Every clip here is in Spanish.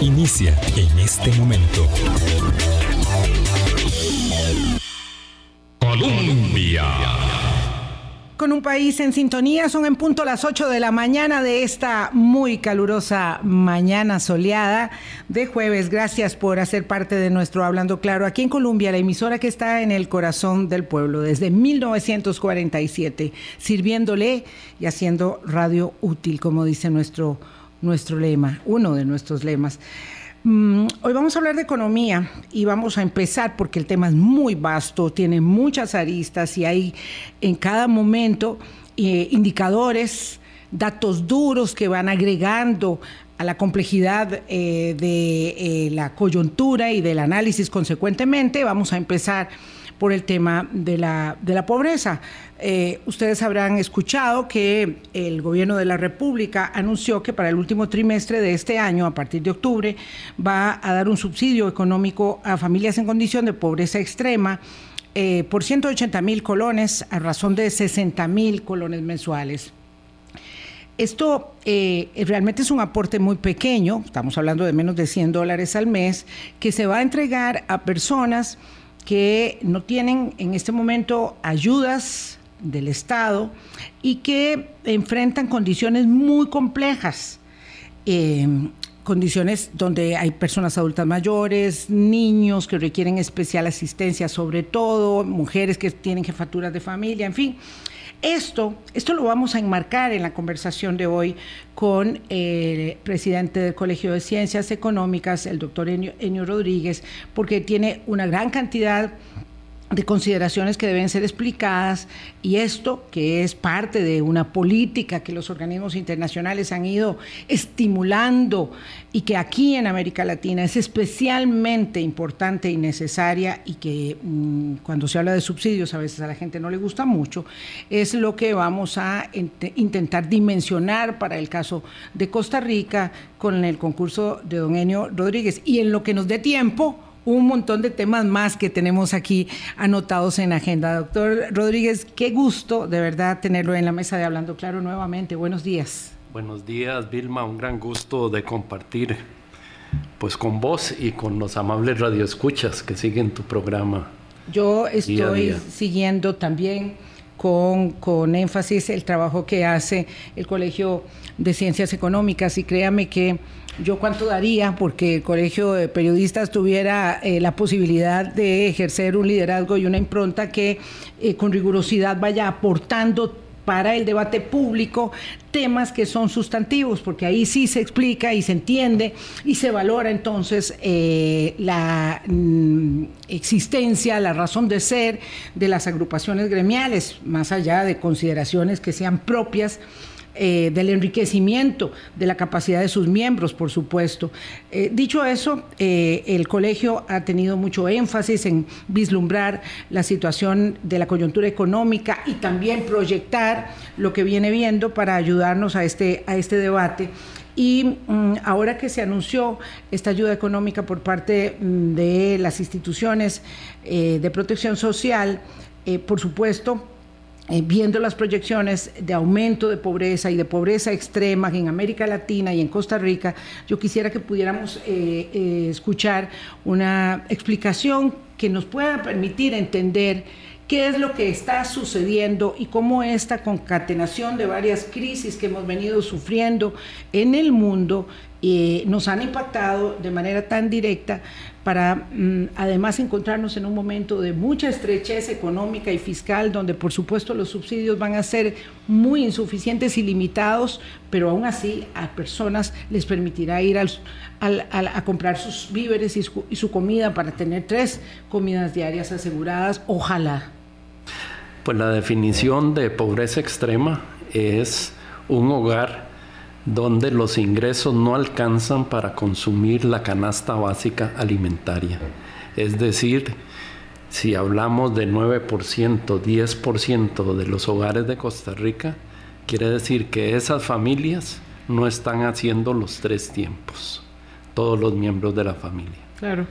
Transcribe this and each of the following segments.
inicia en este momento. Colombia. Con un país en sintonía, son en punto las 8 de la mañana de esta muy calurosa mañana soleada de jueves. Gracias por hacer parte de nuestro Hablando Claro aquí en Colombia, la emisora que está en el corazón del pueblo desde 1947, sirviéndole y haciendo radio útil, como dice nuestro, nuestro lema, uno de nuestros lemas. Mm, hoy vamos a hablar de economía y vamos a empezar porque el tema es muy vasto, tiene muchas aristas y hay en cada momento eh, indicadores, datos duros que van agregando a la complejidad eh, de eh, la coyuntura y del análisis consecuentemente. Vamos a empezar por el tema de la, de la pobreza. Eh, ustedes habrán escuchado que el gobierno de la República anunció que para el último trimestre de este año, a partir de octubre, va a dar un subsidio económico a familias en condición de pobreza extrema. Eh, por 180 mil colones a razón de 60 mil colones mensuales. Esto eh, realmente es un aporte muy pequeño, estamos hablando de menos de 100 dólares al mes, que se va a entregar a personas que no tienen en este momento ayudas del Estado y que enfrentan condiciones muy complejas. Em, condiciones donde hay personas adultas mayores, niños que requieren especial asistencia, sobre todo mujeres que tienen jefaturas de familia, en fin. Esto, esto lo vamos a enmarcar en la conversación de hoy con el presidente del Colegio de Ciencias Económicas, el doctor Enio, Rodríguez, porque tiene una gran cantidad de consideraciones que deben ser explicadas y esto que es parte de una política que los organismos internacionales han ido estimulando y que aquí en América Latina es especialmente importante y necesaria y que mm, cuando se habla de subsidios a veces a la gente no le gusta mucho, es lo que vamos a intentar dimensionar para el caso de Costa Rica con el concurso de don Enio Rodríguez. Y en lo que nos dé tiempo un montón de temas más que tenemos aquí anotados en agenda. Doctor Rodríguez, qué gusto de verdad tenerlo en la mesa de Hablando Claro nuevamente. Buenos días. Buenos días, Vilma. Un gran gusto de compartir pues con vos y con los amables radioescuchas que siguen tu programa. Yo estoy siguiendo también con, con énfasis el trabajo que hace el Colegio de Ciencias Económicas y créame que yo cuánto daría porque el Colegio de Periodistas tuviera eh, la posibilidad de ejercer un liderazgo y una impronta que eh, con rigurosidad vaya aportando para el debate público temas que son sustantivos, porque ahí sí se explica y se entiende y se valora entonces eh, la mm, existencia, la razón de ser de las agrupaciones gremiales, más allá de consideraciones que sean propias eh, del enriquecimiento de la capacidad de sus miembros, por supuesto. Eh, dicho eso, eh, el colegio ha tenido mucho énfasis en vislumbrar la situación de la coyuntura económica y también proyectar lo que viene viendo para ayudarnos a este, a este debate. Y mm, ahora que se anunció esta ayuda económica por parte mm, de las instituciones de protección social, por supuesto, eh, viendo las proyecciones de aumento de pobreza y de pobreza extrema en América Latina y en Costa Rica, yo quisiera que pudiéramos eh, eh, escuchar una explicación que nos pueda permitir entender qué es lo que está sucediendo y cómo esta concatenación de varias crisis que hemos venido sufriendo en el mundo nos han impactado de manera tan directa para mm, además encontrarnos en un momento de mucha estrechez económica y fiscal, donde por supuesto los subsidios van a ser muy insuficientes y limitados, pero aún así a personas les permitirá ir a comprar sus víveres y su comida para tener tres comidas diarias aseguradas, ojalá. Pues la definición de pobreza extrema es un hogar donde los ingresos no alcanzan para consumir la canasta básica alimentaria. Es decir, si hablamos de 9%, 10% de los hogares de Costa Rica, quiere decir que esas familias no están haciendo los tres tiempos, todos los miembros de la familia. Claro.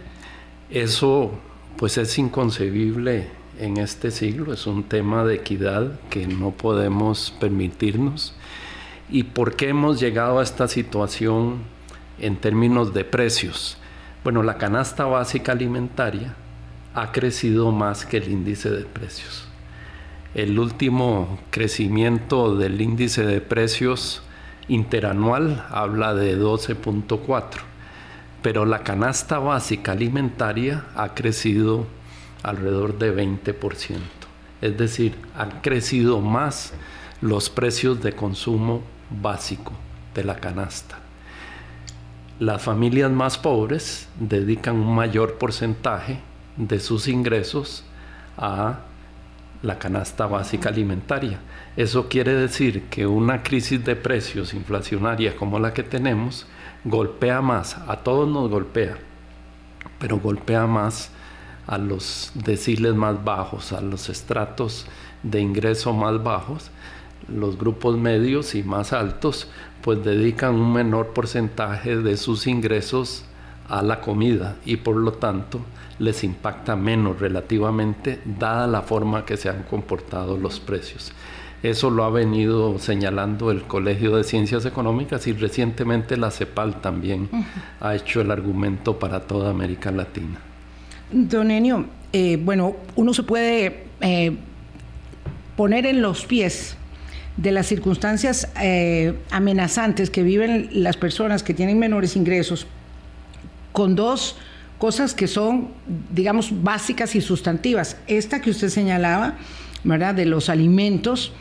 Eso pues es inconcebible en este siglo, es un tema de equidad que no podemos permitirnos ¿Y por qué hemos llegado a esta situación en términos de precios. Bueno, la canasta básica alimentaria ha crecido más que el índice de precios. El último crecimiento del índice de precios interanual habla de 12.4, pero la canasta básica alimentaria ha crecido alrededor de 20%. Es decir, han crecido más los precios de consumo básico de la canasta. Las familias más pobres dedican un mayor porcentaje de sus ingresos a la canasta básica alimentaria. Eso quiere decir que una crisis de precios inflacionaria como la que tenemos golpea más, a todos nos golpea, pero golpea más a los deciles más bajos, a los estratos de ingreso más bajos, los grupos medios y más altos, pues dedican un menor porcentaje de sus ingresos a la comida y por lo tanto les impacta menos relativamente dada la forma que se han comportado los precios. Eso lo ha venido señalando el Colegio de Ciencias Económicas y recientemente la CEPAL también ha hecho el argumento para toda América Latina. Don Enio, eh, bueno, uno se puede eh, poner en los pies de las circunstancias eh, amenazantes que viven las personas que tienen menores ingresos con dos cosas que son, digamos, básicas y sustantivas. Esta que usted señalaba, ¿verdad? De los alimentos.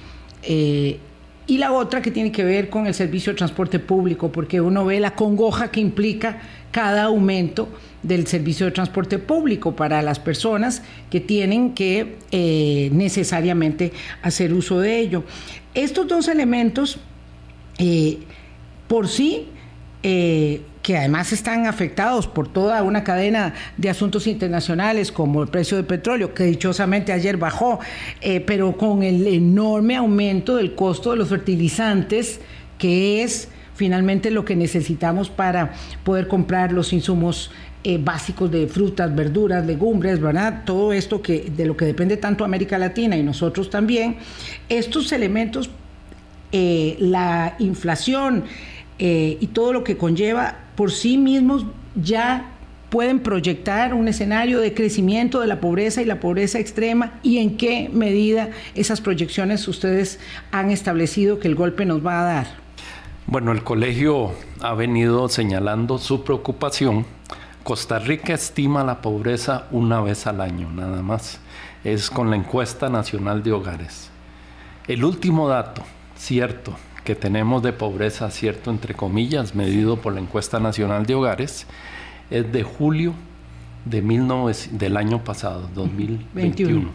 Eh, y la otra que tiene que ver con el servicio de transporte público, porque uno ve la congoja que implica cada aumento del servicio de transporte público para las personas que tienen que eh, necesariamente hacer uso de ello. Estos dos elementos eh, por sí que además están afectados por toda una cadena de asuntos internacionales como el precio del petróleo, que dichosamente ayer bajó, eh, pero con el enorme aumento del costo de los fertilizantes, que es finalmente lo que necesitamos para poder comprar los insumos eh, básicos de frutas, verduras, legumbres, ¿verdad? Todo esto que de lo que depende tanto América Latina y nosotros también. Estos elementos, eh, la inflación, y todo lo que conlleva, por sí mismos ya pueden proyectar un escenario de crecimiento de la pobreza y la pobreza extrema y en qué medida esas proyecciones ustedes han establecido que el golpe nos va a dar? Bueno, el colegio ha venido señalando su preocupación. Costa Rica estima la pobreza una vez al año, nada más. Es con la encuesta nacional de hogares. El último dato, cierto, que tenemos de pobreza, cierto, entre comillas, medido por la encuesta nacional de hogares, es de julio de del año pasado, 2021.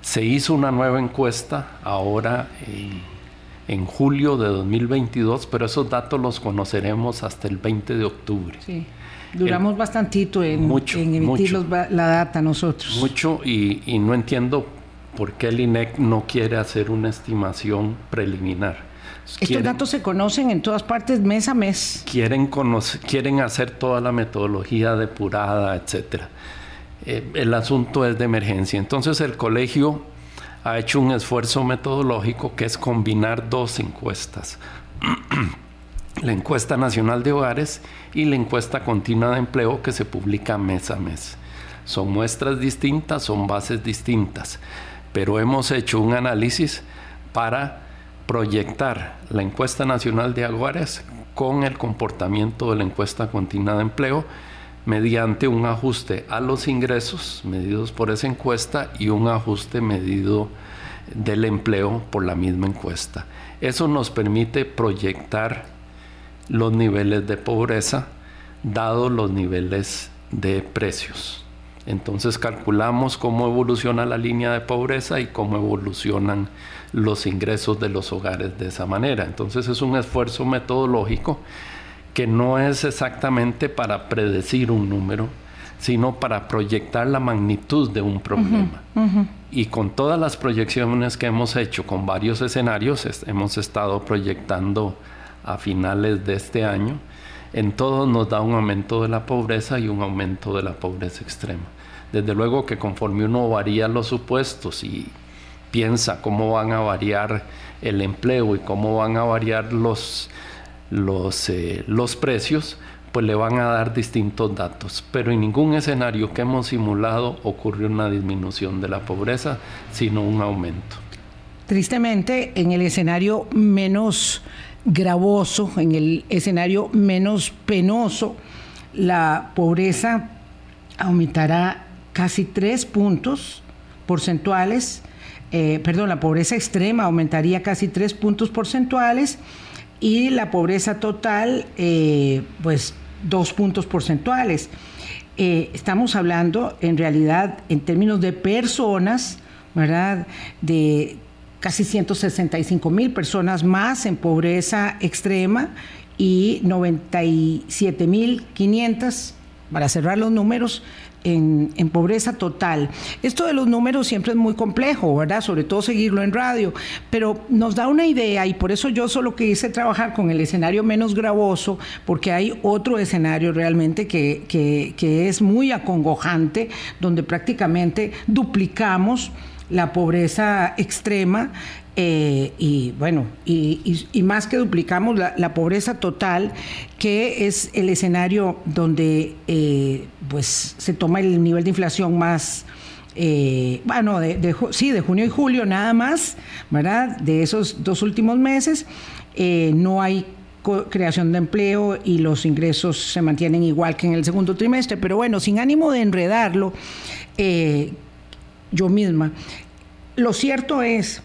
Se hizo una nueva encuesta ahora en, julio de 2022, pero esos datos los conoceremos hasta el 20 de octubre. Sí. Duramos bastantito en, emitir la data nosotros. Mucho y, y no entiendo por qué el INEC no quiere hacer una estimación preliminar. Estos datos se conocen en todas partes mes a mes. Quieren, quieren hacer toda la metodología depurada, etc. Eh, el asunto es de emergencia. Entonces el colegio ha hecho un esfuerzo metodológico que es combinar dos encuestas. la encuesta nacional de hogares y la encuesta continua de empleo que se publica mes a mes. Son muestras distintas, son bases distintas, pero hemos hecho un análisis para proyectar la encuesta nacional de Aguares con el comportamiento de la encuesta continua de empleo mediante un ajuste a los ingresos medidos por esa encuesta y un ajuste medido del empleo por la misma encuesta. Eso nos permite proyectar los niveles de pobreza dados los niveles de precios. Entonces calculamos cómo evoluciona la línea de pobreza y cómo evolucionan los ingresos de los hogares de esa manera. Entonces es un esfuerzo metodológico que no es exactamente para predecir un número, sino para proyectar la magnitud de un problema. Y con todas las proyecciones que hemos hecho con varios escenarios, hemos estado proyectando a finales de este año, en todos nos da un aumento de la pobreza y un aumento de la pobreza extrema. Desde luego que conforme uno varía los supuestos y piensa cómo van a variar el empleo y cómo van a variar los, los, eh, los precios, pues le van a dar distintos datos. Pero en ningún escenario que hemos simulado ocurrió una disminución de la pobreza, sino un aumento. Tristemente, en el escenario menos gravoso, en el escenario menos penoso, la pobreza aumentará casi tres puntos porcentuales, eh, perdón, la pobreza extrema aumentaría casi tres puntos porcentuales y la pobreza total, eh, pues dos puntos porcentuales. Eh, estamos hablando en realidad en términos de personas, ¿verdad? De casi 165 mil personas más en pobreza extrema y 97 mil 500, para cerrar los números, en, pobreza total. Esto de los números siempre es muy complejo, ¿verdad? Sobre todo seguirlo en radio, pero nos da una idea y por eso yo solo quise trabajar con el escenario menos gravoso, porque hay otro escenario realmente que, que es muy acongojante, donde prácticamente duplicamos la pobreza extrema eh, y bueno, y, más que duplicamos la, pobreza total, que es el escenario donde eh, pues se toma el nivel de inflación más, eh, bueno, de, sí, de junio y julio nada más, ¿verdad? De esos dos últimos meses, no hay creación de empleo y los ingresos se mantienen igual que en el segundo trimestre, pero bueno, sin ánimo de enredarlo, yo misma, lo cierto es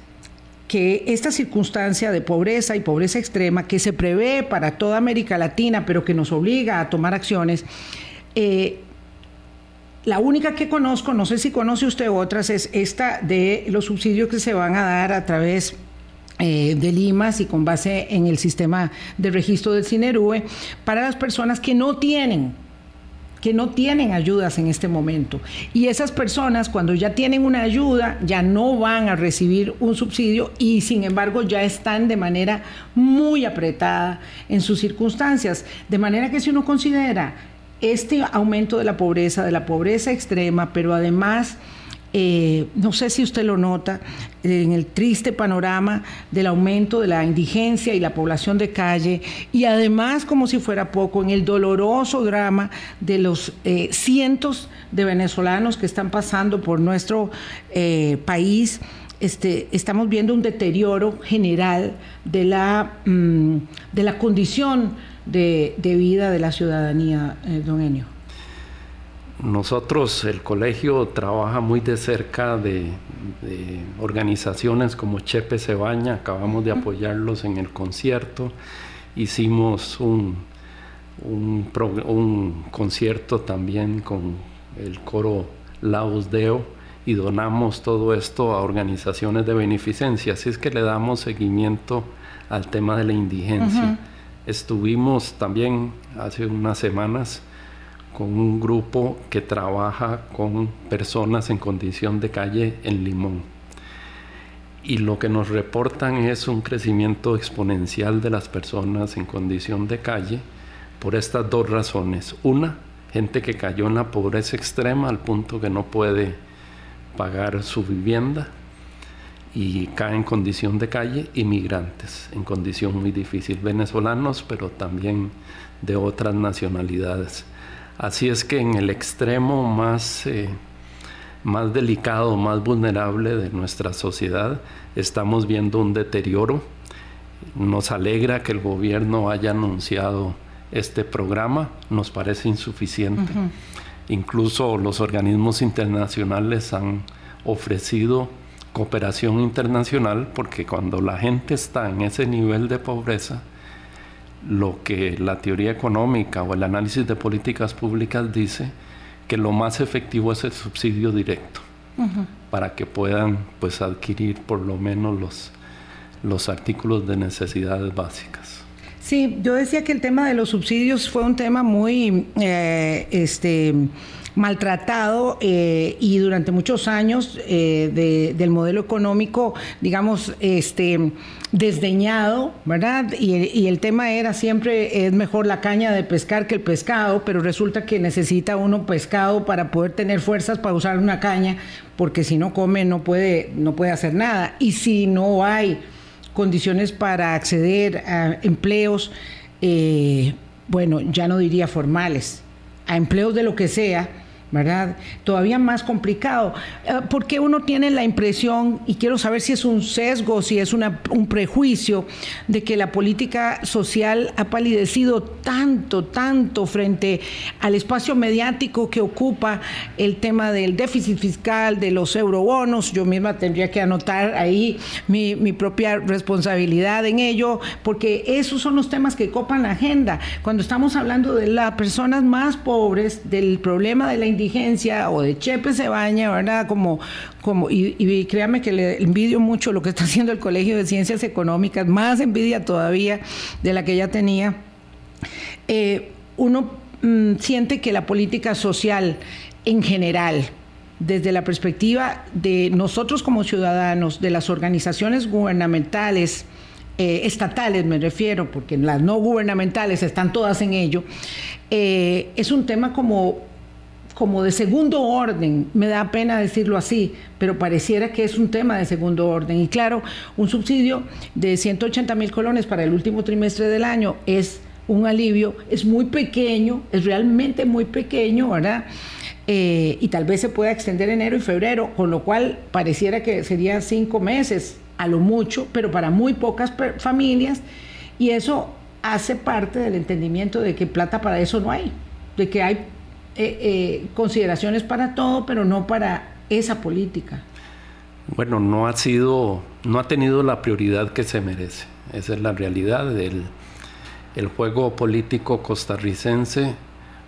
que esta circunstancia de pobreza y pobreza extrema que se prevé para toda América Latina, pero que nos obliga a tomar acciones, eh, la única que conozco, no sé si conoce usted otras, es esta de los subsidios que se van a dar a través eh, de Limas y con base en el sistema de registro del CINERUE para las personas que no tienen que no tienen ayudas en este momento. Y esas personas cuando ya tienen una ayuda ya no van a recibir un subsidio y sin embargo ya están de manera muy apretada en sus circunstancias. De manera que si uno considera este aumento de la pobreza, de la pobreza extrema, pero además eh, no sé si usted lo nota, en el triste panorama del aumento de la indigencia y la población de calle, y además, como si fuera poco, en el doloroso drama de los eh, cientos de venezolanos que están pasando por nuestro eh, país. Este, estamos viendo un deterioro general de la, mm, de la condición de, de, vida de la ciudadanía, don Enio. Nosotros, el colegio, trabaja muy de cerca de, organizaciones como Chepe Cebaña, acabamos de apoyarlos en el concierto, hicimos un, un, concierto también con el coro Laos Deo y donamos todo esto a organizaciones de beneficencia, así es que le damos seguimiento al tema de la indigencia. Estuvimos también hace unas semanas con un grupo que trabaja con personas en condición de calle en Limón. Y lo que nos reportan es un crecimiento exponencial de las personas en condición de calle por estas dos razones. Una, gente que cayó en la pobreza extrema al punto que no puede pagar su vivienda y cae en condición de calle, inmigrantes en condición muy difícil, venezolanos, pero también de otras nacionalidades. Así es que en el extremo más, eh, más delicado, más vulnerable de nuestra sociedad, estamos viendo un deterioro. Nos alegra que el gobierno haya anunciado este programa, nos parece insuficiente. Incluso los organismos internacionales han ofrecido cooperación internacional porque cuando la gente está en ese nivel de pobreza, lo que la teoría económica o el análisis de políticas públicas dice que lo más efectivo es el subsidio directo para que puedan pues adquirir por lo menos los, los artículos de necesidades básicas. Sí, yo decía que el tema de los subsidios fue un tema muy eh, este, maltratado eh, y durante muchos años eh, del modelo económico, digamos, este, desdeñado, ¿verdad? Y, el tema era siempre es mejor la caña de pescar que el pescado, pero resulta que necesita uno pescado para poder tener fuerzas para usar una caña, porque si no come no puede, no puede hacer nada. Y si no hay condiciones para acceder a empleos, bueno, ya no diría formales, a empleos de lo que sea, ¿verdad? Todavía más complicado, eh, porque uno tiene la impresión, y quiero saber si es un sesgo, si es un prejuicio, de que la política social ha palidecido tanto, tanto frente al espacio mediático que ocupa el tema del déficit fiscal, de los eurobonos. Yo misma tendría que anotar ahí mi, mi propia responsabilidad en ello, porque esos son los temas que copan la agenda. Cuando estamos hablando de las personas más pobres, del problema de la indigencia, o de Chepe se baña, ¿verdad? Como, como, y, créame que le envidio mucho lo que está haciendo el Colegio de Ciencias Económicas, más envidia todavía de la que ya tenía. Eh, uno mm, siente que la política social en general, desde la perspectiva de nosotros como ciudadanos, de las organizaciones gubernamentales, eh, estatales me refiero, porque las no gubernamentales están todas en ello, eh, es un tema como como de segundo orden, me da pena decirlo así, pero pareciera que es un tema de segundo orden. Y claro, un subsidio de 180 mil colones para el último trimestre del año es un alivio, es muy pequeño, es realmente muy pequeño, ¿verdad? Eh, y tal vez se pueda extender enero y febrero, con lo cual pareciera que serían cinco meses a lo mucho, pero para muy pocas familias, y eso hace parte del entendimiento de que plata para eso no hay, de que hay eh, eh, consideraciones para todo, pero no para esa política. Bueno, no ha sido, no ha tenido la prioridad que se merece. Esa es la realidad. del el juego político costarricense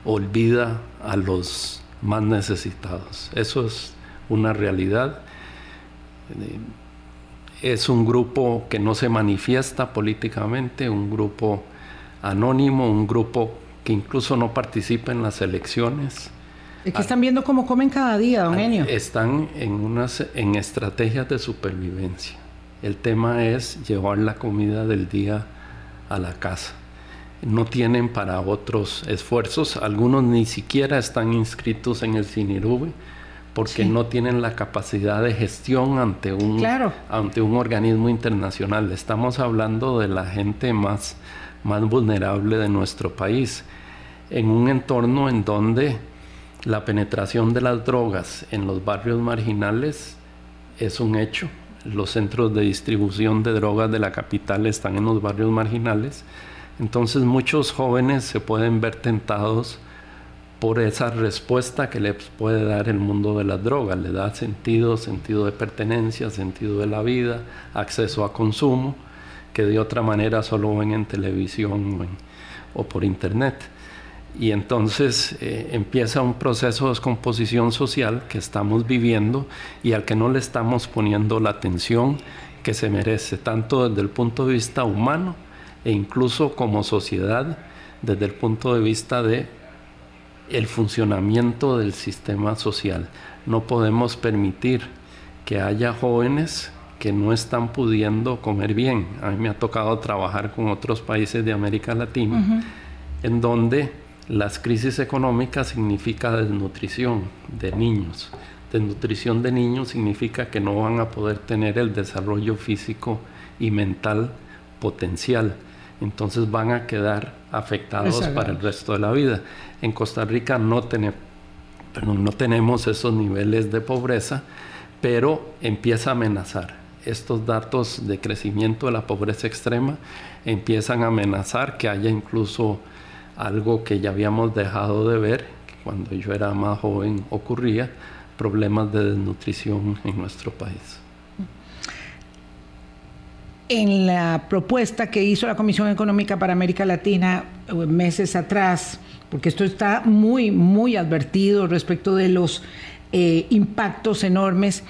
olvida a los más necesitados. Eso es una realidad. Es un grupo que no se manifiesta políticamente, un grupo anónimo, un grupo que incluso no participa en las elecciones. Es que están viendo cómo comen cada día, don Enio. Están en, unas, en estrategias de supervivencia. El tema es llevar la comida del día a la casa. No tienen para otros esfuerzos. Algunos ni siquiera están inscritos en el CINIRUBE porque no tienen la capacidad de gestión ante un, ante un organismo internacional. Estamos hablando de la gente más, más vulnerable de nuestro país en un entorno en donde la penetración de las drogas en los barrios marginales es un hecho. Los centros de distribución de drogas de la capital están en los barrios marginales. Entonces muchos jóvenes se pueden ver tentados por esa respuesta que les puede dar el mundo de las drogas. Le da sentido, sentido de pertenencia, sentido de la vida, acceso a consumo, que de otra manera solo ven en televisión o por internet y entonces eh, empieza un proceso de descomposición social que estamos viviendo y al que no le estamos poniendo la atención que se merece, tanto desde el punto de vista humano e incluso como sociedad, desde el punto de vista de el funcionamiento del sistema social. No podemos permitir que haya jóvenes que no están pudiendo comer bien. A mí me ha tocado trabajar con otros países de América Latina, en donde las crisis económicas significa desnutrición de niños. Desnutrición de niños significa que no van a poder tener el desarrollo físico y mental potencial. Entonces van a quedar afectados para el resto de la vida. En Costa Rica no, tenemos esos niveles de pobreza, pero empieza a amenazar. Estos datos de crecimiento de la pobreza extrema empiezan a amenazar que haya incluso algo que ya habíamos dejado de ver, cuando yo era más joven ocurría, problemas de desnutrición en nuestro país. En la propuesta que hizo la Comisión Económica para América Latina eh, meses atrás, porque esto está muy, muy advertido respecto de los eh, impactos enormes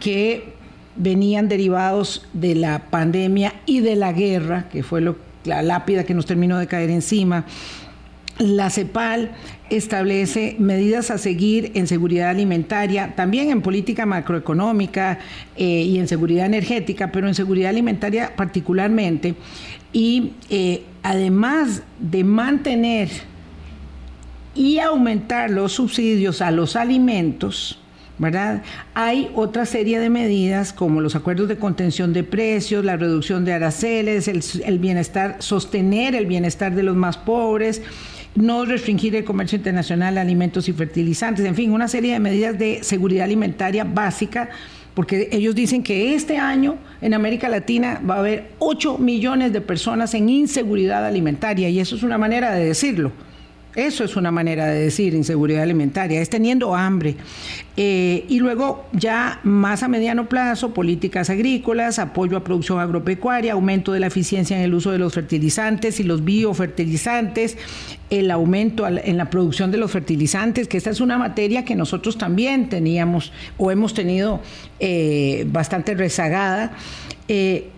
que venían derivados de la pandemia y de la guerra, que fue la lápida que nos terminó de caer encima, la CEPAL establece medidas a seguir en seguridad alimentaria, también en política macroeconómica eh, y en seguridad energética, pero en seguridad alimentaria particularmente. Y eh, además de mantener y aumentar los subsidios a los alimentos, ¿verdad? Hay otra serie de medidas como los acuerdos de contención de precios, la reducción de aranceles, el, bienestar, sostener el bienestar de los más pobres, no restringir el comercio internacional de alimentos y fertilizantes, en fin, una serie de medidas de seguridad alimentaria básica, porque ellos dicen que este año en América Latina va a haber 8 millones de personas en inseguridad alimentaria, y eso es una manera de decirlo. Eso es una manera de decir inseguridad alimentaria, es teniendo hambre. Eh, y luego ya más a mediano plazo, políticas agrícolas, apoyo a producción agropecuaria, aumento de la eficiencia en el uso de los fertilizantes y los biofertilizantes, el aumento en la producción de los fertilizantes, que esta es una materia que nosotros también teníamos o hemos tenido eh, bastante rezagada. Eh,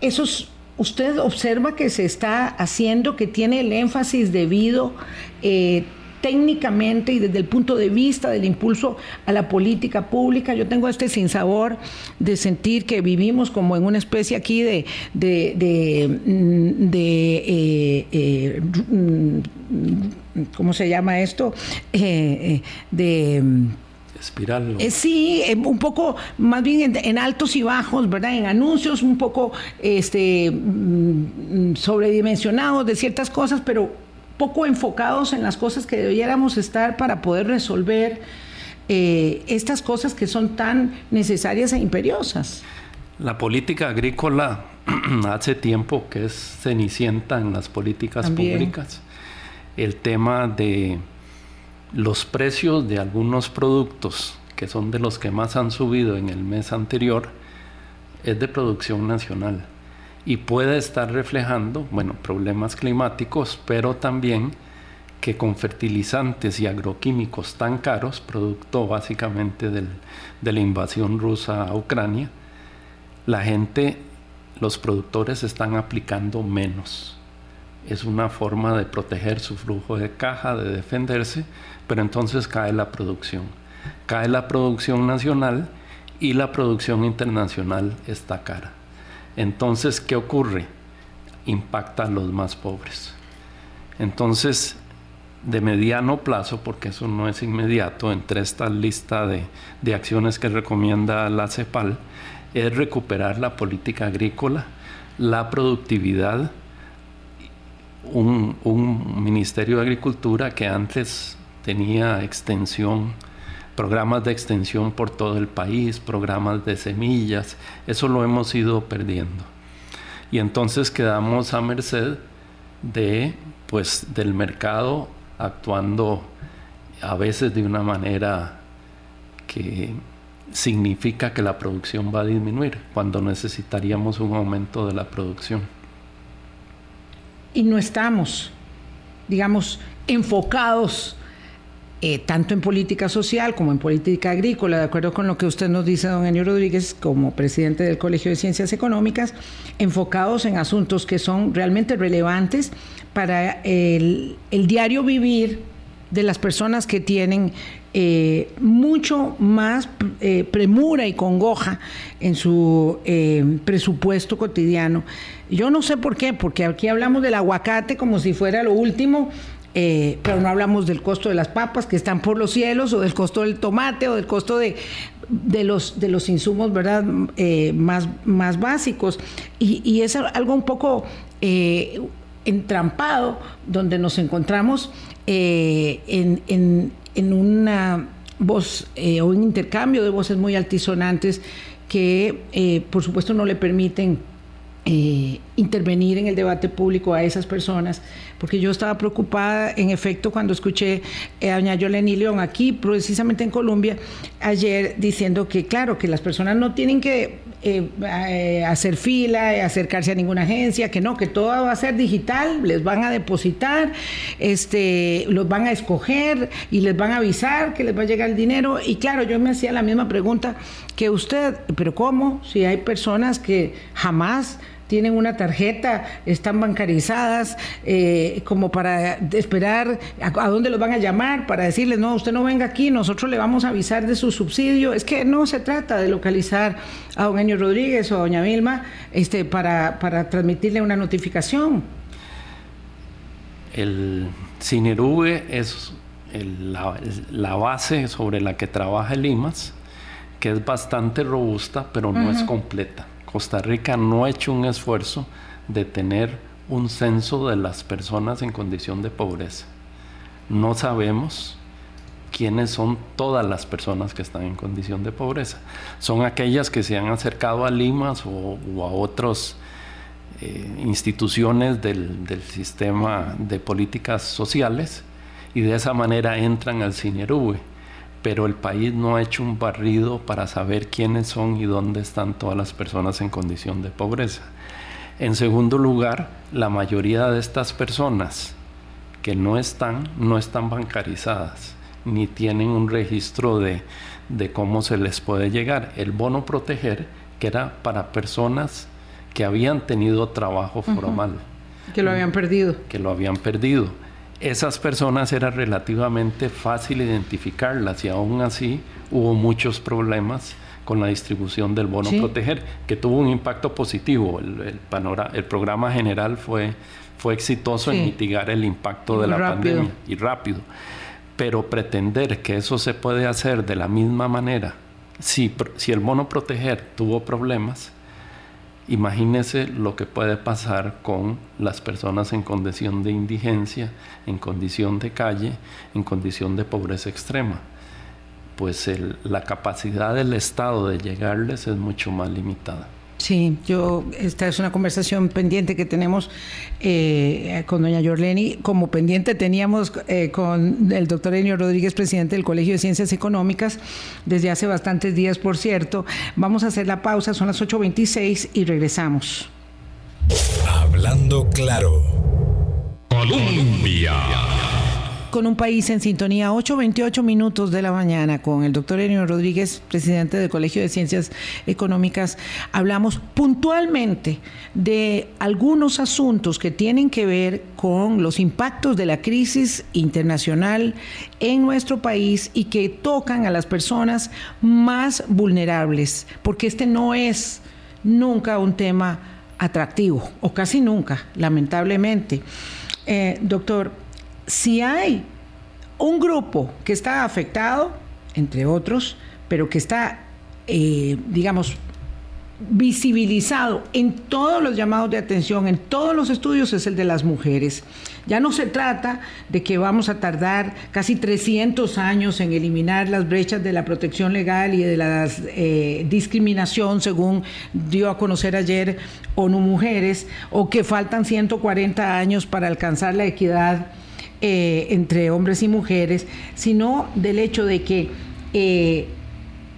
esos usted observa que se está haciendo, que tiene el énfasis debido eh, técnicamente y desde el punto de vista del impulso a la política pública. Yo tengo este sinsabor de sentir que vivimos como en una especie aquí de, de, de, mm, eh, eh, mm, ¿cómo se llama esto? de espiral. Eh, sí, eh, un poco más bien en, altos y bajos, ¿verdad? En anuncios un poco este, mm, sobredimensionados de ciertas cosas, pero poco enfocados en las cosas que debiéramos estar para poder resolver eh, estas cosas que son tan necesarias e imperiosas. La política agrícola hace tiempo que es cenicienta en las políticas públicas. El tema de los precios de algunos productos, que son de los que más han subido en el mes anterior, es de producción nacional y puede estar reflejando, bueno, problemas climáticos, pero también que con fertilizantes y agroquímicos tan caros, producto básicamente de la invasión rusa a Ucrania, la gente, los productores están aplicando menos. Es una forma de proteger su flujo de caja, de defenderse, pero entonces cae la producción. Cae la producción nacional y la producción internacional está cara. Entonces, ¿qué ocurre? Impacta a los más pobres. Entonces, de mediano plazo, porque eso no es inmediato, entre esta lista de, de acciones que recomienda la CEPAL, es recuperar la política agrícola, la productividad, un, un Ministerio de Agricultura que antes tenía extensión, programas de extensión por todo el país, programas de semillas, eso lo hemos ido perdiendo. Y entonces quedamos a merced de pues del mercado actuando a veces de una manera que significa que la producción va a disminuir cuando necesitaríamos un aumento de la producción. Y no estamos, digamos, enfocados eh, tanto en política social como en política agrícola, de acuerdo con lo que usted nos dice, don Enio Rodríguez, como presidente del Colegio de Ciencias Económicas, enfocados en asuntos que son realmente relevantes para el, diario vivir de las personas que tienen eh, mucho más eh, premura y congoja en su presupuesto cotidiano. Yo no sé por qué, porque aquí hablamos del aguacate como si fuera lo último eh, pero no hablamos del costo de las papas que están por los cielos, o del costo del tomate, o del costo de, de, los, de los insumos ¿verdad? Eh, más, más básicos. Y, es algo un poco eh, entrampado, donde nos encontramos en, en, en, una voz o un intercambio de voces muy altisonantes que, por supuesto, no le permiten intervenir en el debate público a esas personas porque yo estaba preocupada, en efecto, cuando escuché a doña Yoleni León aquí, precisamente en Colombia, ayer, diciendo que, claro, que las personas no tienen que eh, eh, hacer fila, eh, acercarse a ninguna agencia, que no, que todo va a ser digital, les van a depositar, este, los van a escoger y les van a avisar que les va a llegar el dinero. Y claro, yo me hacía la misma pregunta que usted, pero ¿cómo? Si hay personas que jamás tienen una tarjeta, están bancarizadas, eh, como para esperar a, dónde los van a llamar, para decirles, no, usted no venga aquí, nosotros le vamos a avisar de su subsidio. Es que no se trata de localizar a don Enio Rodríguez o a doña Vilma este, para, para transmitirle una notificación. El CINERUVE es la, base sobre la que trabaja el IMAS, que es bastante robusta, pero no es completa. Costa Rica no ha hecho un esfuerzo de tener un censo de las personas en condición de pobreza. No sabemos quiénes son todas las personas que están en condición de pobreza. Son aquellas que se han acercado a Limas o, a otras eh, instituciones del, del, sistema de políticas sociales y de esa manera entran al CINERUBE. Pero el país no ha hecho un barrido para saber quiénes son y dónde están todas las personas en condición de pobreza. En segundo lugar, la mayoría de estas personas que no están, no están bancarizadas, ni tienen un registro de, cómo se les puede llegar. El bono proteger, que era para personas que habían tenido trabajo formal. Que lo habían perdido. Que lo habían perdido. Esas personas era relativamente fácil identificarlas y aún así hubo muchos problemas con la distribución del bono proteger, que tuvo un impacto positivo. El, el programa general fue, fue exitoso en mitigar el impacto de la pandemia y rápido. Pero pretender que eso se puede hacer de la misma manera, si, si el bono proteger tuvo problemas, imagínese lo que puede pasar con las personas en condición de indigencia, en condición de calle, en condición de pobreza extrema pues la capacidad del Estado de llegarles es mucho más limitada. Sí, yo, esta es una conversación pendiente que tenemos eh, con doña Yorleni, como pendiente teníamos eh, con el doctor Enio Rodríguez, presidente del Colegio de Ciencias Económicas, desde hace bastantes días, por cierto. Vamos a hacer la pausa, son las 8.26 y regresamos. Hablando claro. Colombia con un país en sintonía, 8.28 minutos de la mañana, con el doctor Enio Rodríguez, presidente del Colegio de Ciencias Económicas. Hablamos puntualmente de algunos asuntos que tienen que ver con los impactos de la crisis internacional en nuestro país y que tocan a las personas más vulnerables, porque este no es nunca un tema atractivo, o casi nunca, lamentablemente. Eh, doctor, si hay un grupo que está afectado, entre otros, pero que está, eh, digamos, visibilizado en todos los llamados de atención, en todos los estudios, es el de las mujeres. Ya no se trata de que vamos a tardar casi 300 años en eliminar las brechas de la protección legal y de la eh, discriminación, según dio a conocer ayer ONU Mujeres, o que faltan 140 años para alcanzar la equidad eh, entre hombres y mujeres, sino del hecho de que eh,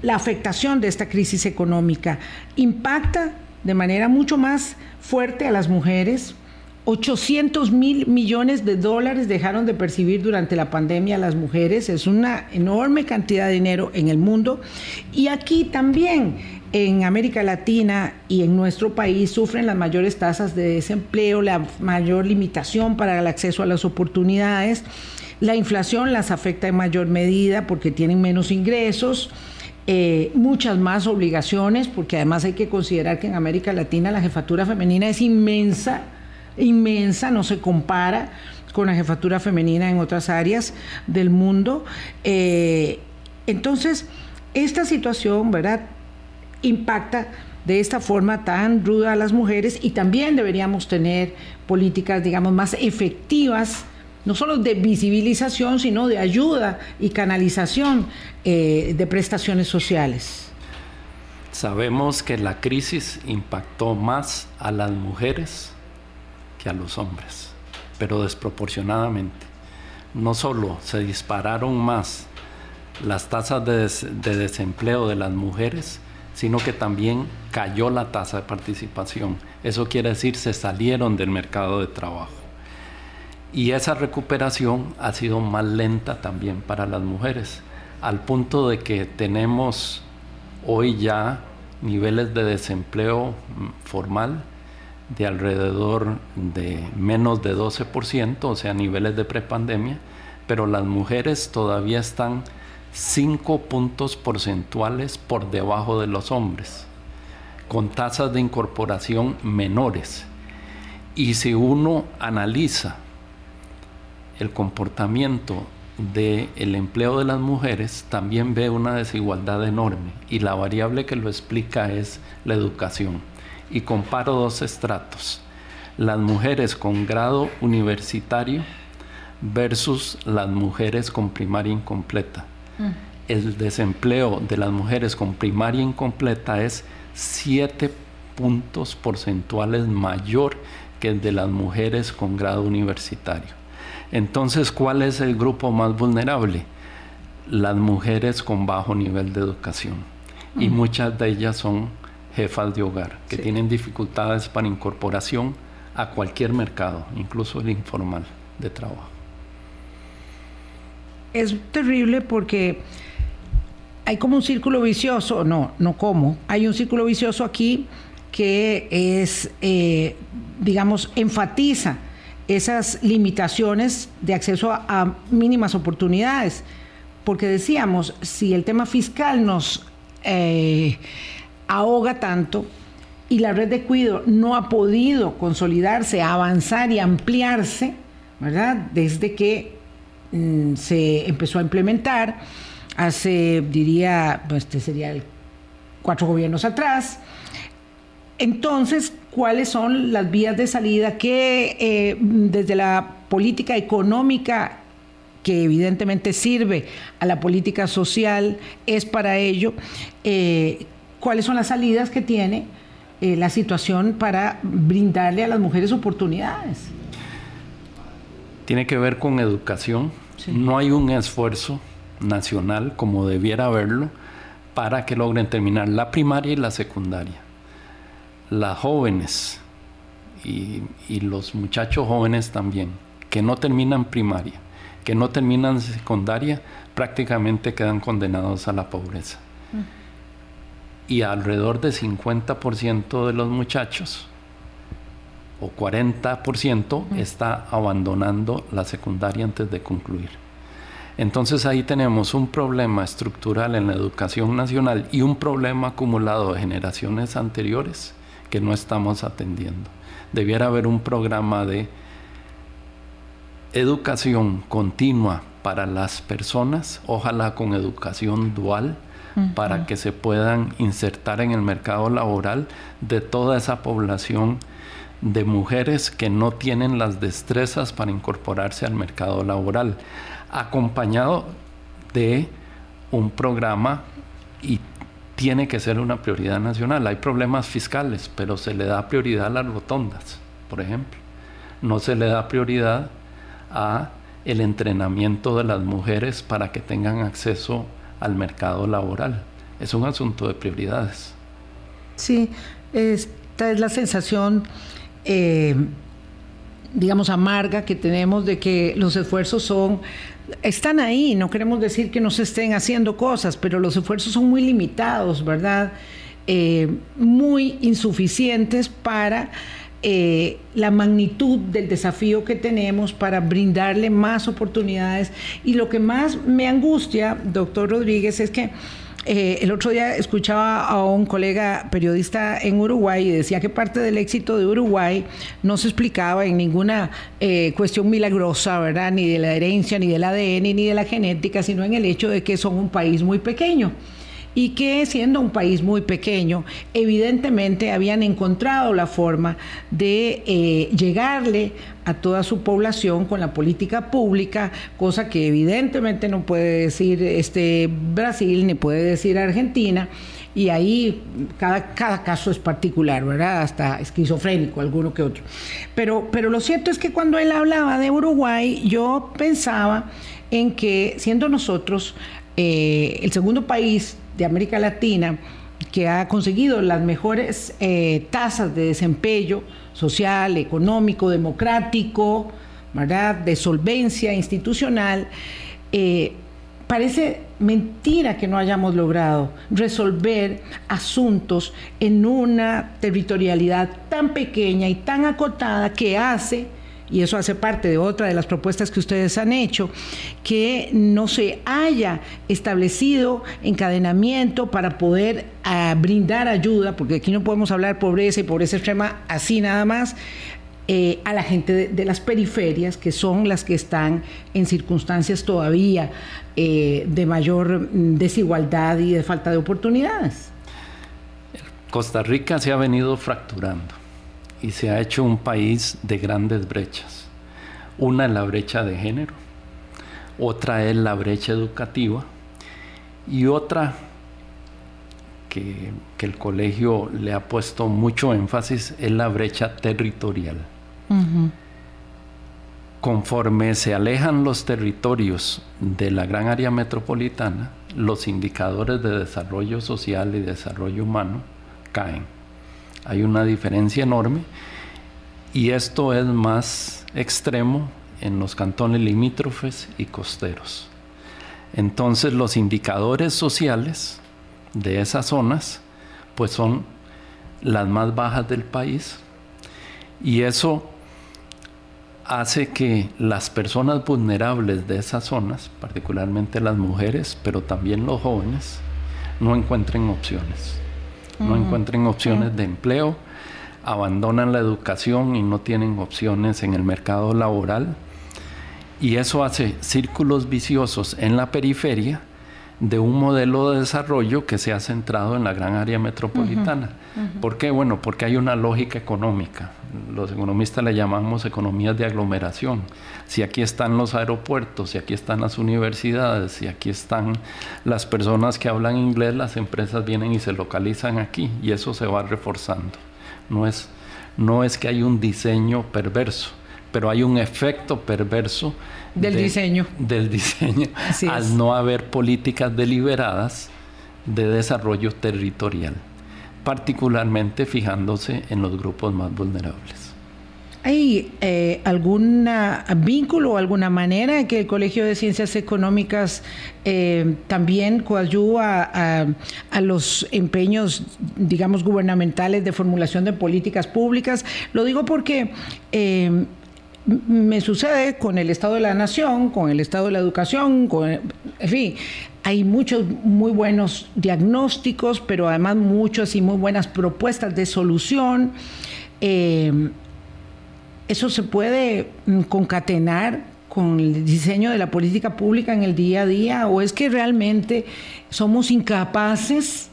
la afectación de esta crisis económica impacta de manera mucho más fuerte a las mujeres. 800 mil millones de dólares dejaron de percibir durante la pandemia las mujeres. Es una enorme cantidad de dinero en el mundo. Y aquí también en América Latina y en nuestro país sufren las mayores tasas de desempleo, la mayor limitación para el acceso a las oportunidades. La inflación las afecta en mayor medida porque tienen menos ingresos, eh, muchas más obligaciones, porque además hay que considerar que en América Latina la jefatura femenina es inmensa, inmensa, no se compara con la jefatura femenina en otras áreas del mundo. Eh, entonces, esta situación, ¿verdad? Impacta de esta forma tan ruda a las mujeres y también deberíamos tener políticas, digamos, más efectivas, no solo de visibilización, sino de ayuda y canalización eh, de prestaciones sociales. Sabemos que la crisis impactó más a las mujeres que a los hombres, pero desproporcionadamente. No solo se dispararon más las tasas de desempleo de las mujeres, sino que también cayó la tasa de participación. Eso quiere decir se salieron del mercado de trabajo. Y esa recuperación ha sido más lenta también para las mujeres, al punto de que tenemos hoy ya niveles de desempleo mm, formal de alrededor de menos de 12%, o sea, niveles de prepandemia, pero las mujeres todavía están 5 puntos porcentuales por debajo de los hombres, con tasas de incorporación menores. Y si uno analiza el comportamiento del empleo de las mujeres también ve una desigualdad enorme y la variable que lo explica es la educación. Y comparo dos estratos, las mujeres con grado universitario versus las mujeres con primaria incompleta. Mm. El desempleo de las mujeres con primaria incompleta es 7 puntos porcentuales mayor que el de las mujeres con grado universitario. Entonces, ¿cuál es el grupo más vulnerable? Las mujeres con bajo nivel de educación. Y mm. muchas de ellas son jefas de hogar, que tienen dificultades para incorporación a cualquier mercado, incluso el informal de trabajo. Es terrible porque hay como un círculo vicioso, no, no como, hay un círculo vicioso aquí que es, eh, digamos, enfatiza esas limitaciones de acceso a, mínimas oportunidades. Porque decíamos, si el tema fiscal nos eh, ahoga tanto y la red de cuido no ha podido consolidarse, avanzar y ampliarse, ¿verdad? Desde que mm, se empezó a implementar hace, diría, pues este sería cuatro gobiernos atrás, entonces, ¿cuáles son las vías de salida que eh, desde la política económica que evidentemente sirve a la política social, es para ello, eh, cuáles son las salidas que tiene eh, la situación para brindarle a las mujeres oportunidades. Tiene que ver con educación. No hay un esfuerzo nacional como debiera haberlo para que logren terminar la primaria y la secundaria. Las jóvenes y, los muchachos jóvenes también, que no terminan primaria, que no terminan secundaria, prácticamente quedan condenados a la pobreza. Y alrededor de 50% de los muchachos, o 40%, está abandonando la secundaria antes de concluir. Entonces ahí tenemos un problema estructural en la educación nacional y un problema acumulado de generaciones anteriores que no estamos atendiendo. Debiera haber un programa de educación continua para las personas, ojalá con educación dual, para que se puedan insertar en el mercado laboral de toda esa población de mujeres que no tienen las destrezas para incorporarse al mercado laboral, acompañado de un programa y tiene que ser una prioridad nacional. Hay problemas fiscales, pero se le da prioridad a las rotondas, por ejemplo. No se le da prioridad a el entrenamiento de las mujeres para que tengan acceso al mercado laboral. Es un asunto de prioridades. Sí, esta es la sensación, eh, digamos, amarga que tenemos de que los esfuerzos son están ahí, no queremos decir que no se estén haciendo cosas, pero los esfuerzos son muy limitados, ¿verdad? Eh, muy insuficientes para eh, la magnitud del desafío que tenemos para brindarle más oportunidades. Y lo que más me angustia, doctor Rodríguez, es que eh, el otro día escuchaba a un colega periodista en Uruguay y decía que parte del éxito de Uruguay no se explicaba en ninguna eh, cuestión milagrosa, ¿verdad? Ni de la herencia, ni del ADN, ni de la genética, sino en el hecho de que son un país muy pequeño y que siendo un país muy pequeño, evidentemente habían encontrado la forma de eh, llegarle a toda su población con la política pública, cosa que evidentemente no puede decir este Brasil ni puede decir Argentina. Y ahí cada, cada caso es particular, ¿verdad? Hasta esquizofrénico, alguno que otro. Pero, pero lo cierto es que cuando él hablaba de Uruguay, yo pensaba en que siendo nosotros eh, el segundo país de América Latina que ha conseguido las mejores eh, tasas de desempeño social, económico, democrático, ¿verdad? de solvencia institucional, eh, parece mentira que no hayamos logrado resolver asuntos en una territorialidad tan pequeña y tan acotada que hace y eso hace parte de otra de las propuestas que ustedes han hecho, que no se haya establecido encadenamiento para poder ah, brindar ayuda, porque aquí no podemos hablar pobreza y pobreza extrema así nada más, eh, a la gente de, las periferias, que son las que están en circunstancias todavía eh, de mayor mm, desigualdad y de falta de oportunidades. Costa Rica se ha venido fracturando y se ha hecho un país de grandes brechas. Una es la brecha de género, otra es la brecha educativa y otra que, el colegio le ha puesto mucho énfasis es la brecha territorial. Conforme se alejan los territorios de la gran área metropolitana, los indicadores de desarrollo social y desarrollo humano caen. Hay una diferencia enorme y esto es más extremo en los cantones limítrofes y costeros. Entonces los indicadores sociales de esas zonas pues son las más bajas del país y eso hace que las personas vulnerables de esas zonas, particularmente las mujeres, pero también los jóvenes, no encuentren opciones. No encuentren opciones de empleo, abandonan la educación y no tienen opciones en el mercado laboral. Y eso hace círculos viciosos en la periferia de un modelo de desarrollo que se ha centrado en la gran área metropolitana. ¿Por qué? Bueno, porque hay una lógica económica. Los economistas le llamamos economías de aglomeración. Si aquí están los aeropuertos, si aquí están las universidades, si aquí están las personas que hablan inglés, las empresas vienen y se localizan aquí y eso se va reforzando. No es, no es que hay un diseño perverso, pero hay un efecto perverso del diseño. Del diseño, al no haber políticas deliberadas de desarrollo territorial, particularmente fijándose en los grupos más vulnerables. ¿Hay eh, algún vínculo o alguna manera que el Colegio de Ciencias Económicas eh, también coayuda a, a, los empeños, digamos, gubernamentales de formulación de políticas públicas? Lo digo porque eh, me sucede con el estado de la nación, con el estado de la educación, con, en fin, hay muchos muy buenos diagnósticos, pero además muchas y muy buenas propuestas de solución. Eh, eso se puede mm, concatenar con el diseño de la política pública en el día a día o es que realmente somos incapaces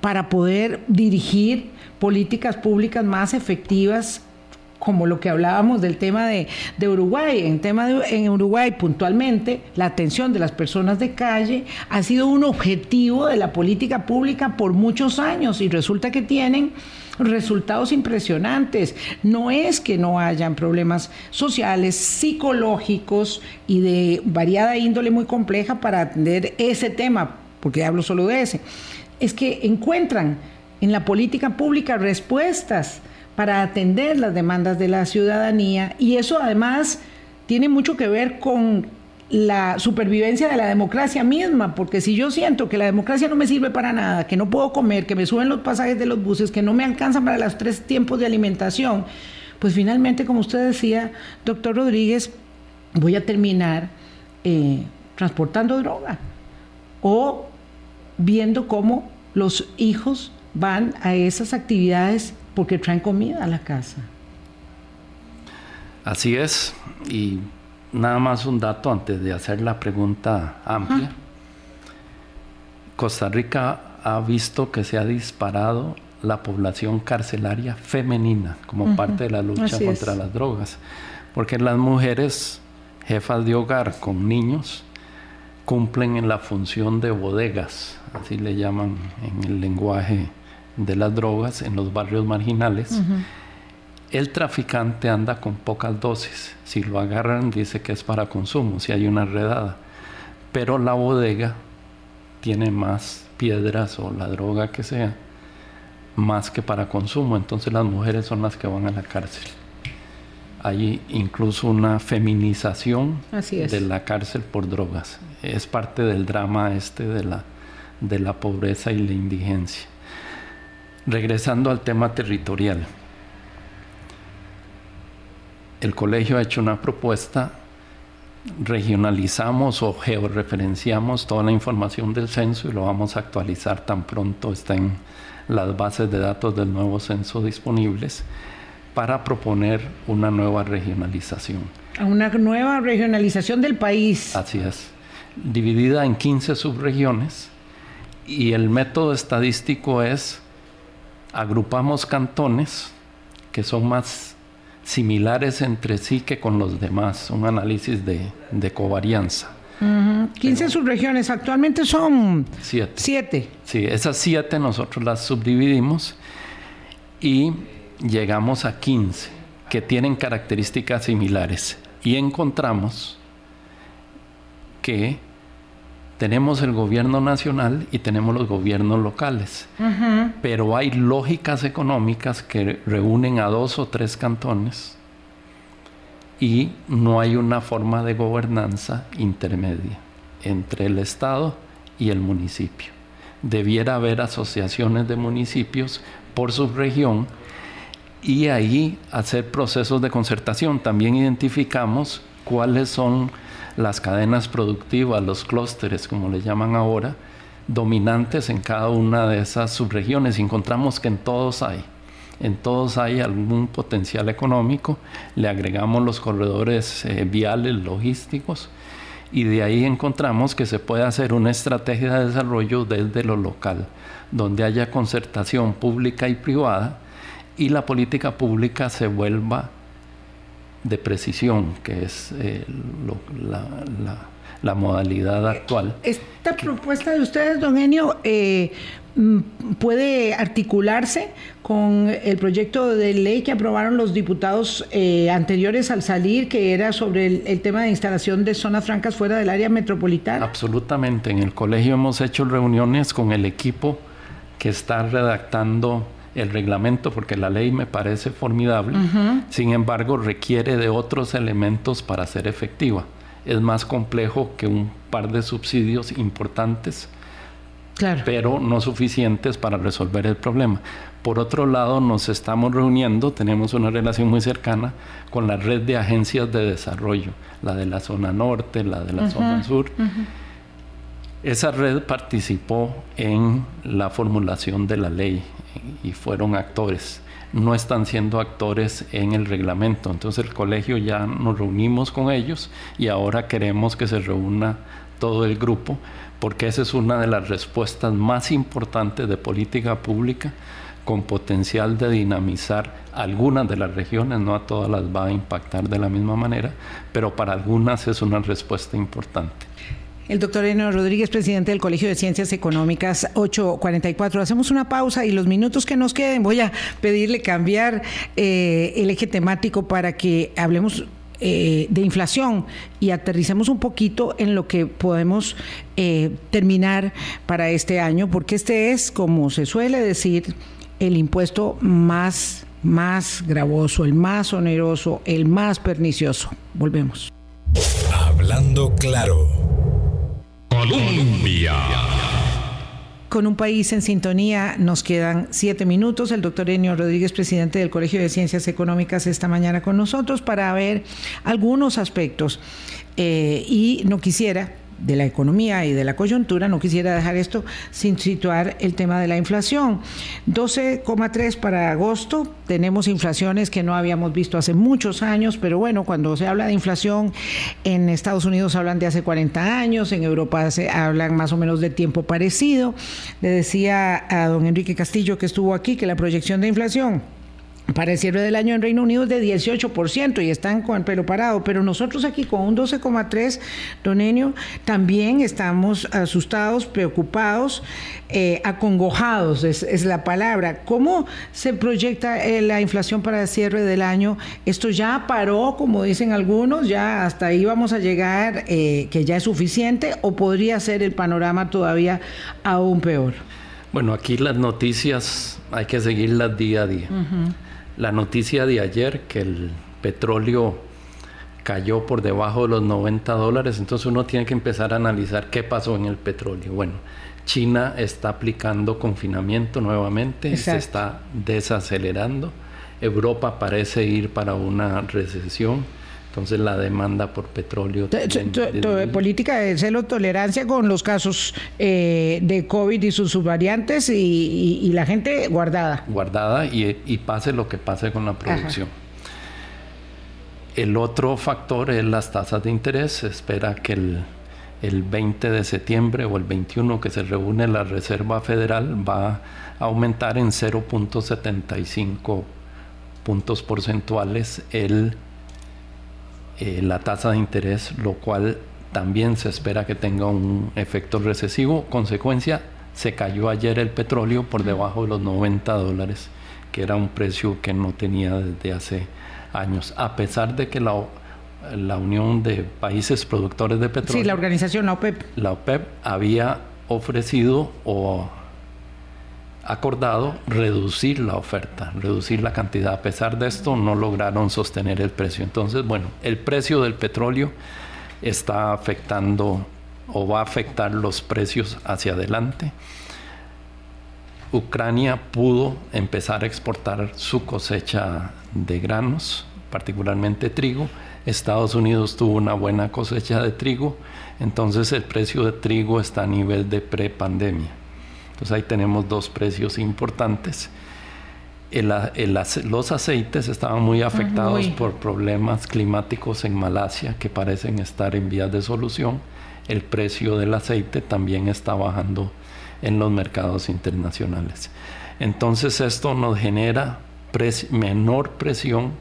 para poder dirigir políticas públicas más efectivas como lo que hablábamos del tema de, Uruguay. En, tema en Uruguay, puntualmente, la atención de las personas de calle ha sido un objetivo de la política pública por muchos años y resulta que tienen resultados impresionantes. No es que no hayan problemas sociales, psicológicos y de variada índole muy compleja para atender ese tema, porque hablo solo de ese. Es que encuentran en la política pública respuestas para atender las demandas de la ciudadanía y eso además tiene mucho que ver con la supervivencia de la democracia misma, porque si yo siento que la democracia no me sirve para nada, que no puedo comer, que me suben los pasajes de los buses, que no me alcanzan para los tres tiempos de alimentación, pues finalmente, como usted decía, doctor Rodríguez, voy a terminar eh, transportando droga o viendo cómo los hijos van a esas actividades porque traen comida a la casa. Así es, y nada más un dato antes de hacer la pregunta amplia. Costa Rica ha visto que se ha disparado la población carcelaria femenina como parte de la lucha contra las drogas, porque las mujeres jefas de hogar con niños cumplen en la función de bodegas, así le llaman en el lenguaje de las drogas en los barrios marginales, el traficante anda con pocas dosis. Si lo agarran dice que es para consumo, si hay una redada. Pero la bodega tiene más piedras o la droga que sea, más que para consumo. Entonces las mujeres son las que van a la cárcel. Hay incluso una feminización de la cárcel por drogas. Es parte del drama este de la, de la pobreza y la indigencia. Regresando al tema territorial, el colegio ha hecho una propuesta, regionalizamos o georreferenciamos toda la información del censo y lo vamos a actualizar tan pronto estén las bases de datos del nuevo censo disponibles para proponer una nueva regionalización. Una nueva regionalización del país. Así es, dividida en 15 subregiones y el método estadístico es agrupamos cantones que son más similares entre sí que con los demás, un análisis de, covarianza. 15 subregiones, actualmente son siete. siete. Sí, esas siete nosotros las subdividimos y llegamos a 15 que tienen características similares y encontramos que tenemos el gobierno nacional y tenemos los gobiernos locales. Pero hay lógicas económicas que reúnen a dos o tres cantones y no hay una forma de gobernanza intermedia entre el Estado y el municipio. Debiera haber asociaciones de municipios por subregión y ahí hacer procesos de concertación. También identificamos cuáles son las cadenas productivas, los clústeres, como le llaman ahora, dominantes en cada una de esas subregiones. encontramos que en todos hay. En todos hay algún potencial económico, le agregamos los corredores eh, viales, logísticos, y de ahí encontramos que se puede hacer una estrategia de desarrollo desde lo local, donde haya concertación pública y privada y la política pública se vuelva de precisión, que es eh, la, modalidad actual. Esta propuesta de ustedes, don Enio, eh, mm, puede articularse con el proyecto de ley que aprobaron los diputados eh, anteriores al salir, que era sobre el, el, tema de instalación de zonas francas fuera del área metropolitana? Absolutamente. En el colegio hemos hecho reuniones con el equipo que está redactando el reglamento porque la ley me parece formidable, sin embargo requiere de otros elementos para ser efectiva. Es más complejo que un par de subsidios importantes, pero no suficientes para resolver el problema. Por otro lado, nos estamos reuniendo, tenemos una relación muy cercana con la red de agencias de desarrollo, la de la zona norte, la de la zona sur. Esa red participó en la formulación de la ley y fueron actores. No están siendo actores en el reglamento. Entonces el colegio ya nos reunimos con ellos y ahora queremos que se reúna todo el grupo porque esa es una de las respuestas más importantes de política pública con potencial de dinamizar algunas de las regiones, no a todas las va a impactar de la misma manera, pero para algunas es una respuesta importante. El doctor Enio Rodríguez, presidente del Colegio de Ciencias Económicas 844. Hacemos una pausa y los minutos que nos queden voy a pedirle cambiar eh, el eje temático para que hablemos eh, de inflación y aterricemos un poquito en lo que podemos eh, terminar para este año, porque este es, como se suele decir, el impuesto más, más gravoso, el más oneroso, el más pernicioso. Volvemos. Hablando claro. Colombia. Con un país en sintonía, nos quedan siete minutos. El doctor Enio Rodríguez, presidente del Colegio de Ciencias Económicas, esta mañana con nosotros para ver algunos aspectos. Eh, y no quisiera de la economía y de la coyuntura, no quisiera dejar esto sin situar el tema de la inflación. 12,3 para agosto, tenemos inflaciones que no habíamos visto hace muchos años, pero bueno, cuando se habla de inflación en Estados Unidos hablan de hace 40 años, en Europa se hablan más o menos de tiempo parecido. Le decía a don Enrique Castillo que estuvo aquí que la proyección de inflación para el cierre del año en Reino Unido es de 18% y están con el pelo parado, pero nosotros aquí con un 12,3, don Enio, también estamos asustados, preocupados, eh, acongojados, es, la palabra. ¿Cómo se proyecta eh, la inflación para el cierre del año? Esto ya paró, como dicen algunos, ya hasta ahí vamos a llegar, eh, que ya es suficiente, o podría ser el panorama todavía aún peor. Bueno, aquí las noticias hay que seguirlas día a día la noticia de ayer que el petróleo cayó por debajo de los 90 dólares, entonces uno tiene que empezar a analizar qué pasó en el petróleo. Bueno, China está aplicando confinamiento nuevamente, se está desacelerando, Europa parece ir para una recesión, Entonces la demanda por petróleo... política de celo tolerancia con los casos eh, de COVID y sus subvariantes y, la gente guardada. Guardada y, pase lo que pase con la producción. El otro factor es las tasas de interés. Se espera que el, el 20 de septiembre o el 21 que se reúne la Reserva Federal va a aumentar en 0.75 puntos porcentuales el eh, la tasa de interés, lo cual también se espera que tenga un efecto recesivo. Consecuencia, se cayó ayer el petróleo por debajo de los 90 dólares, que era un precio que no tenía desde hace años, a pesar de que la, la Unión de Países Productores de Petróleo... Sí, la organización, la OPEP. La OPEP había ofrecido o acordado reducir la oferta, reducir la cantidad. A pesar de esto, no lograron sostener el precio. Entonces, bueno, el precio del petróleo está afectando o va a afectar los precios hacia adelante. Ucrania pudo empezar a exportar su cosecha de granos, particularmente trigo. Estados Unidos tuvo una buena cosecha de trigo, entonces el precio de trigo está a nivel de prepandemia. Entonces ahí tenemos dos precios importantes. los aceites estaban muy afectados por problemas climáticos en Malasia que parecen estar en vías de solución. El precio del aceite también está bajando en los mercados internacionales. Entonces esto nos genera menor presión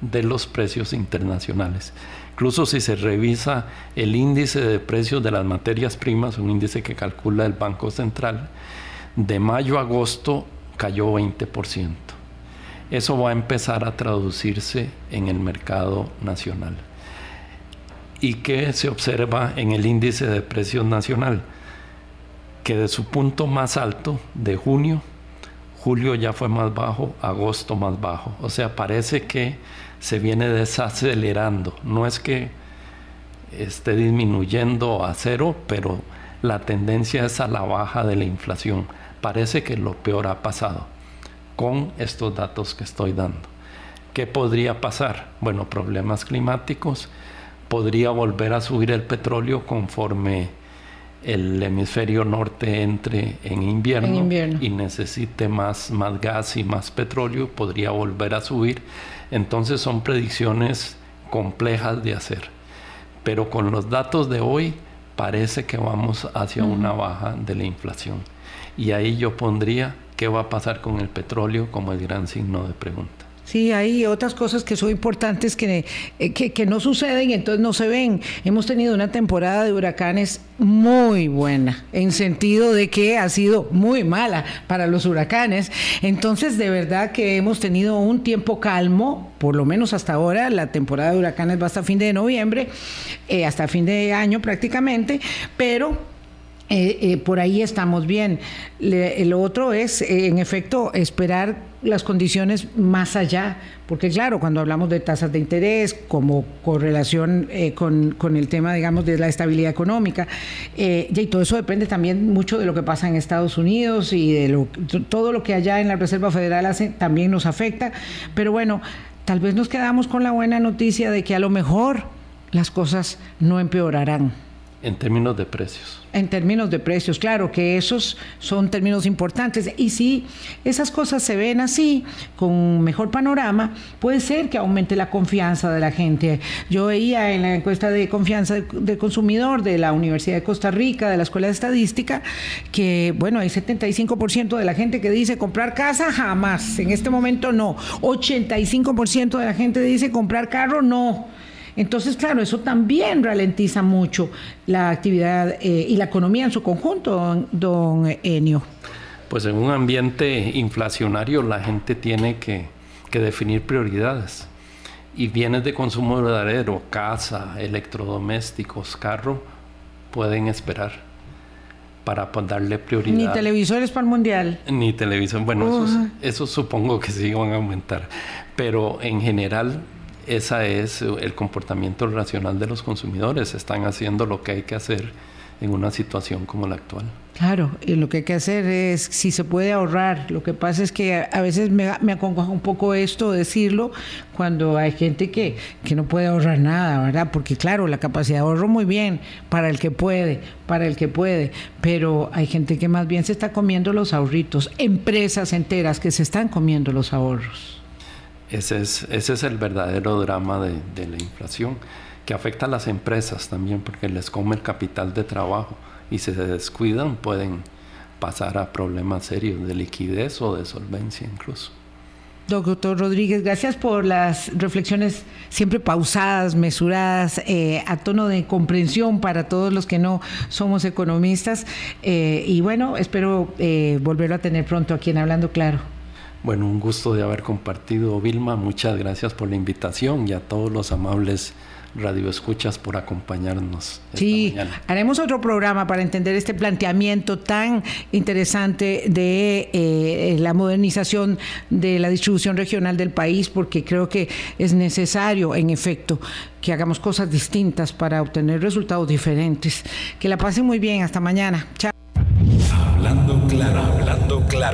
de los precios internacionales. Incluso si se revisa el índice de precios de las materias primas, un índice que calcula el Banco Central, de mayo a agosto cayó 20%. Eso va a empezar a traducirse en el mercado nacional. ¿Y qué se observa en el índice de precios nacional? Que de su punto más alto de junio, julio ya fue más bajo, agosto más bajo. O sea, parece que se viene desacelerando. No es que esté disminuyendo a cero, pero la tendencia es a la baja de la inflación parece que lo peor ha pasado con estos datos que estoy dando. ¿Qué podría pasar? Bueno, problemas climáticos, podría volver a subir el petróleo conforme el hemisferio norte entre en invierno, y necesite más, más gas y más petróleo, podría volver a subir. Entonces son predicciones complejas de hacer. Pero con los datos de hoy parece que vamos hacia una baja de la inflación. Y ahí yo pondría qué va a pasar con el petróleo como el gran signo de pregunta. Sí, hay otras cosas que son importantes que, eh, que, no suceden entonces no se ven. Hemos tenido una temporada de huracanes muy buena, en sentido de que ha sido muy mala para los huracanes. Entonces, de verdad que hemos tenido un tiempo calmo, por lo menos hasta ahora. La temporada de huracanes va hasta fin de noviembre, eh, hasta fin de año prácticamente, pero eh, eh, por ahí estamos bien. lo otro es, eh, en efecto, esperar las condiciones más allá, porque claro, cuando hablamos de tasas de interés, como correlación con, con, el tema, digamos, de la estabilidad económica, y todo eso depende también mucho de lo que pasa en Estados Unidos y de lo, todo lo que allá en la Reserva Federal hace también nos afecta, pero bueno, tal vez nos quedamos con la buena noticia de que a lo mejor las cosas no empeorarán. En términos de precios. En términos de precios, claro que esos son términos importantes. Y si esas cosas se ven así, con un mejor panorama, puede ser que aumente la confianza de la gente. Yo veía en la encuesta de confianza del consumidor de la Universidad de Costa Rica, de la Escuela de Estadística, que, bueno, hay 75% de la gente que dice comprar casa, jamás. En este momento no. 85% de la gente dice comprar carro, no. Entonces, claro, eso también ralentiza mucho la actividad eh, y la economía en su conjunto, don, Enio. Pues en un ambiente inflacionario la gente tiene que, definir prioridades y bienes de consumo verdadero, casa, electrodomésticos, carro, pueden esperar para darle prioridad. Ni televisores para el mundial. Ni televisión, bueno, eso, supongo que sí van a aumentar, pero en general ese es el comportamiento racional de los consumidores. Están haciendo lo que hay que hacer en una situación como la actual. Claro, y lo que hay que hacer es, si se puede ahorrar, lo que pasa es que a, veces me, me acongoja un poco esto, decirlo, cuando hay gente que, que no puede ahorrar nada, ¿verdad? Porque claro, la capacidad de ahorro muy bien para el que puede, para el que puede, pero hay gente que más bien se está comiendo los ahorritos, empresas enteras que se están comiendo los ahorros. Ese es, ese es el verdadero drama de, la inflación, que afecta a las empresas también porque les come el capital de trabajo y si se descuidan pueden pasar a problemas serios de liquidez o de solvencia incluso. Doctor Rodríguez, gracias por las reflexiones siempre pausadas, mesuradas, eh, a tono de comprensión para todos los que no somos economistas. Eh, y bueno, espero eh, volverlo a tener pronto aquí en Hablando Claro. Bueno, un gusto de haber compartido, Vilma. Muchas gracias por la invitación y a todos los amables Radio Escuchas por acompañarnos. sí, haremos otro programa para entender este planteamiento tan interesante de eh, la modernización de la distribución regional del país, porque creo que es necesario, en efecto, que hagamos cosas distintas para obtener resultados diferentes. Que la pasen muy bien, hasta mañana. Chao. Hablando claro, hablando claro.